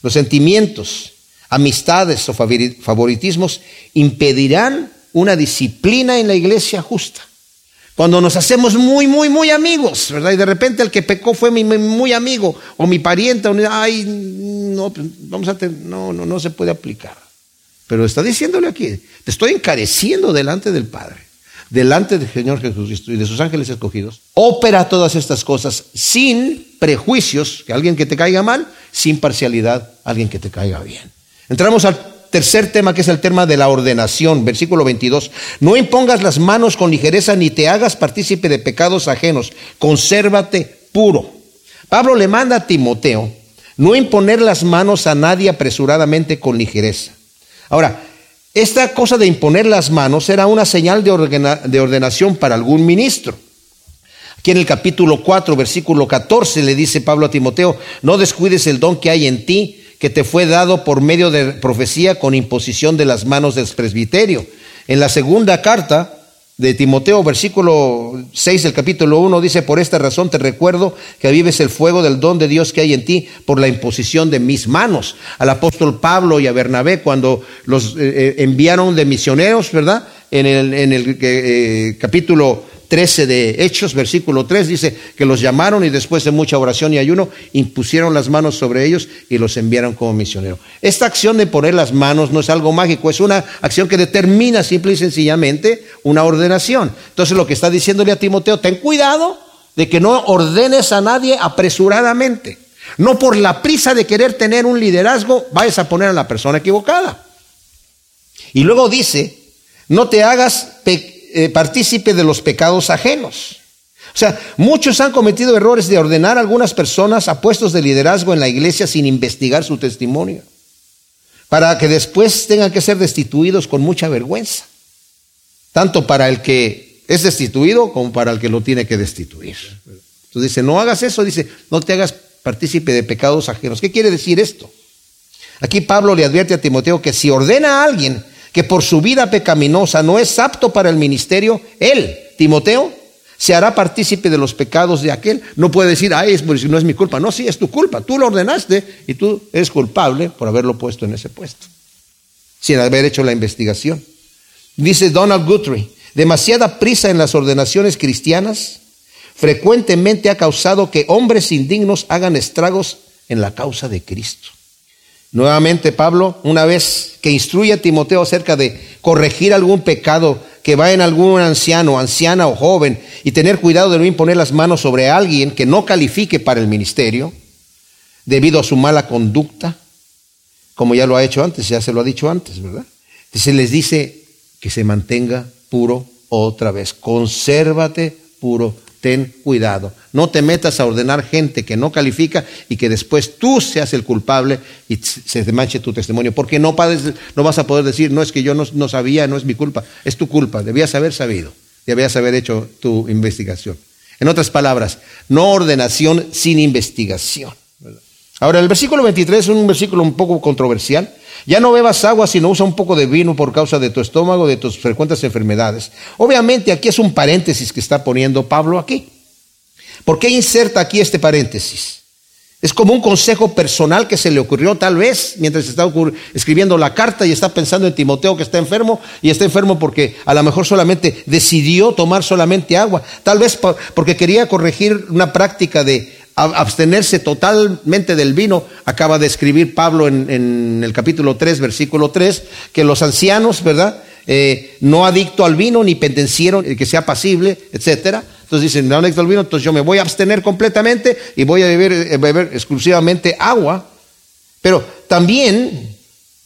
Los sentimientos, amistades o favoritismos impedirán una disciplina en la iglesia justa. Cuando nos hacemos muy, muy, muy amigos, ¿verdad? Y de repente el que pecó fue mi muy amigo o mi pariente, ay, no, pues, vamos a tener, no, no, no se puede aplicar. Pero está diciéndole aquí, te estoy encareciendo delante del Padre, delante del Señor Jesucristo y de sus ángeles escogidos. Opera todas estas cosas sin prejuicios, que alguien que te caiga mal, sin parcialidad, alguien que te caiga bien. Entramos al tercer tema que es el tema de la ordenación, versículo 22. No impongas las manos con ligereza ni te hagas partícipe de pecados ajenos, consérvate puro. Pablo le manda a Timoteo no imponer las manos a nadie apresuradamente con ligereza. Ahora, esta cosa de imponer las manos era una señal de, ordenación para algún ministro. Aquí en el capítulo 4, versículo 14 le dice Pablo a Timoteo, no descuides el don que hay en ti que te fue dado por medio de profecía con imposición de las manos del presbiterio. En la segunda carta de Timoteo, versículo 6 del capítulo 1, dice, por esta razón te recuerdo que vives el fuego del don de Dios que hay en ti por la imposición de mis manos. Al apóstol Pablo y a Bernabé, cuando los eh, eh, enviaron de misioneros, ¿verdad? En el, en el eh, capítulo 13 de Hechos, versículo 3, dice que los llamaron y después de mucha oración y ayuno impusieron las manos sobre ellos y los enviaron como misioneros. Esta acción de poner las manos no es algo mágico, es una acción que determina simple y sencillamente una ordenación. Entonces lo que está diciéndole a Timoteo, ten cuidado de que no ordenes a nadie apresuradamente. No por la prisa de querer tener un liderazgo vayas a poner a la persona equivocada. Y luego dice, no te hagas eh, partícipe de los pecados ajenos. O sea, muchos han cometido errores de ordenar a algunas personas a puestos de liderazgo en la iglesia sin investigar su testimonio, para que después tengan que ser destituidos con mucha vergüenza, tanto para el que es destituido como para el que lo tiene que destituir. Entonces dice, no hagas eso, dice, no te hagas partícipe de pecados ajenos. ¿Qué quiere decir esto? Aquí Pablo le advierte a Timoteo que si ordena a alguien que por su vida pecaminosa no es apto para el ministerio, él, Timoteo, se hará partícipe de los pecados de aquel. No puede decir, ay, es, no es mi culpa. No, sí, es tu culpa. Tú lo ordenaste y tú eres culpable por haberlo puesto en ese puesto, sin haber hecho la investigación. Dice Donald Guthrie, demasiada prisa en las ordenaciones cristianas frecuentemente ha causado que hombres indignos hagan estragos en la causa de Cristo. Nuevamente Pablo, una vez que instruye a Timoteo acerca de corregir algún pecado que va en algún anciano, anciana o joven, y tener cuidado de no imponer las manos sobre alguien que no califique para el ministerio, debido a su mala conducta, como ya lo ha hecho antes, ya se lo ha dicho antes, ¿verdad? Se les dice que se mantenga puro otra vez, consérvate puro ten cuidado. No te metas a ordenar gente que no califica y que después tú seas el culpable y se manche tu testimonio. Porque no, no vas a poder decir, no es que yo no, no, sabía, no es mi culpa, es tu culpa. Debías haber sabido, debías haber hecho tu investigación. En otras palabras, no ordenación sin investigación. Ahora, el versículo 23 es un versículo un poco controversial. Ya no bebas agua, sino usa un poco de vino por causa de tu estómago, de tus frecuentes enfermedades. Obviamente aquí es un paréntesis que está poniendo Pablo aquí. ¿Por qué inserta aquí este paréntesis? Es como un consejo personal que se le ocurrió tal vez mientras está escribiendo la carta y está pensando en Timoteo que está enfermo y está enfermo porque a lo mejor solamente decidió tomar solamente agua, tal vez porque quería corregir una práctica de abstenerse totalmente del vino, acaba de escribir Pablo en, el capítulo 3, versículo 3, que los ancianos, ¿verdad? Eh, no adicto al vino ni pendenciero, eh, que sea pasible, etcétera. Entonces dicen, no adicto al vino, entonces yo me voy a abstener completamente y voy a beber, eh, beber exclusivamente agua. Pero también,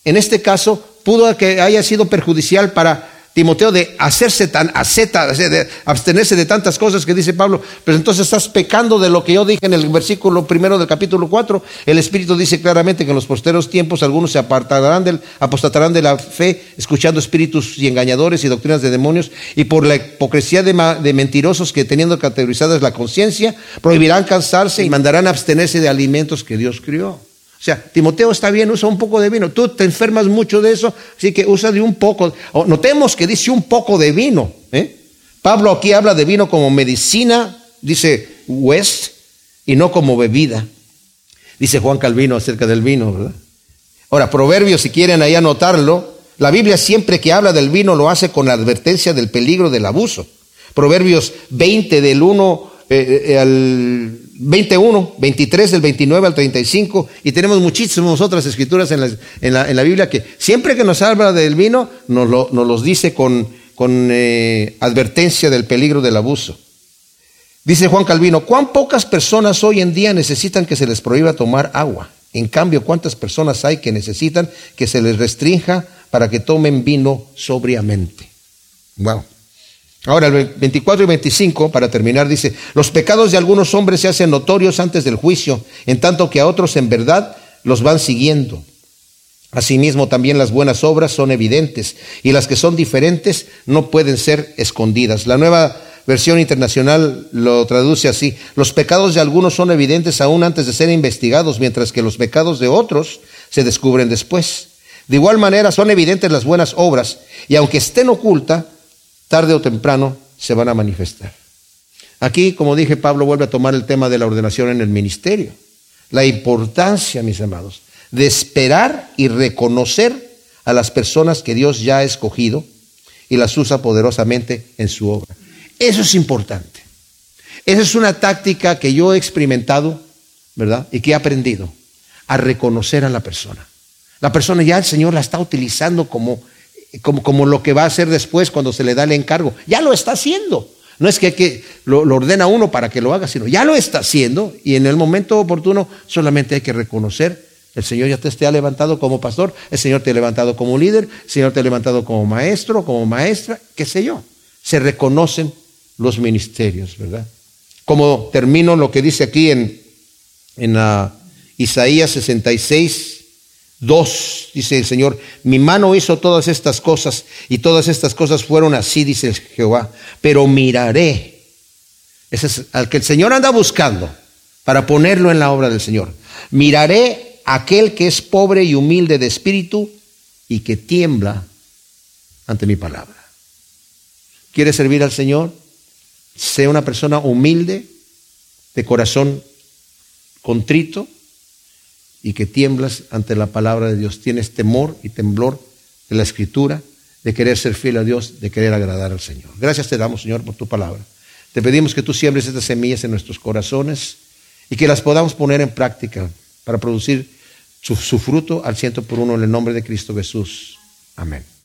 en este caso, pudo que haya sido perjudicial para Timoteo, de hacerse tan aseta, de abstenerse de tantas cosas que dice Pablo, pero entonces estás pecando de lo que yo dije en el versículo primero del capítulo 4. El Espíritu dice claramente que en los posteros tiempos algunos se apartarán del, apostatarán de la fe, escuchando espíritus y engañadores y doctrinas de demonios, y por la hipocresía de, de mentirosos que teniendo categorizadas la conciencia, prohibirán cansarse y mandarán abstenerse de alimentos que Dios crió. O sea, Timoteo está bien, usa un poco de vino. Tú te enfermas mucho de eso, así que usa de un poco. Notemos que dice un poco de vino. ¿eh? Pablo aquí habla de vino como medicina, dice West, y no como bebida. Dice Juan Calvino acerca del vino, ¿verdad? Ahora, Proverbios, si quieren ahí anotarlo, la Biblia siempre que habla del vino lo hace con la advertencia del peligro del abuso. Proverbios 20 del 1 eh, eh, al 21, 23 del 29 al 35, y tenemos muchísimas otras escrituras en la, en la, Biblia que siempre que nos habla del vino, nos, lo, nos los dice con, con eh, advertencia del peligro del abuso. Dice Juan Calvino, ¿cuán pocas personas hoy en día necesitan que se les prohíba tomar agua? En cambio, ¿cuántas personas hay que necesitan que se les restrinja para que tomen vino sobriamente? Wow. Ahora, el 24 y 25, para terminar, dice, los pecados de algunos hombres se hacen notorios antes del juicio, en tanto que a otros en verdad los van siguiendo. Asimismo, también las buenas obras son evidentes y las que son diferentes no pueden ser escondidas. La nueva versión internacional lo traduce así. Los pecados de algunos son evidentes aún antes de ser investigados, mientras que los pecados de otros se descubren después. De igual manera, son evidentes las buenas obras y aunque estén ocultas, tarde o temprano se van a manifestar. Aquí, como dije, Pablo vuelve a tomar el tema de la ordenación en el ministerio. La importancia, mis amados, de esperar y reconocer a las personas que Dios ya ha escogido y las usa poderosamente en su obra. Eso es importante. Esa es una táctica que yo he experimentado, ¿verdad? Y que he aprendido a reconocer a la persona. La persona ya el Señor la está utilizando como como, como, lo que va a hacer después cuando se le da el encargo. Ya lo está haciendo. No es que, lo, ordena uno para que lo haga, sino ya lo está haciendo y en el momento oportuno solamente hay que reconocer, el Señor ya te, ha levantado como pastor, el Señor te ha levantado como líder, el Señor te ha levantado como maestro, como maestra, qué sé yo. Se reconocen los ministerios, ¿verdad? Como termino lo que dice aquí en, en uh, Isaías 66, Dos, dice el Señor, mi mano hizo todas estas cosas y todas estas cosas fueron así, dice Jehová, pero miraré. Ese es al que el Señor anda buscando para ponerlo en la obra del Señor. Miraré aquel que es pobre y humilde de espíritu y que tiembla ante mi palabra. ¿Quieres servir al Señor? Sea una persona humilde, de corazón contrito, y que tiemblas ante la palabra de Dios. Tienes temor y temblor de la escritura, de querer ser fiel a Dios, de querer agradar al Señor. Gracias te damos, Señor, por tu palabra. Te pedimos que tú siembres estas semillas en nuestros corazones y que las podamos poner en práctica para producir su, su fruto al ciento por uno en el nombre de Cristo Jesús. Amén.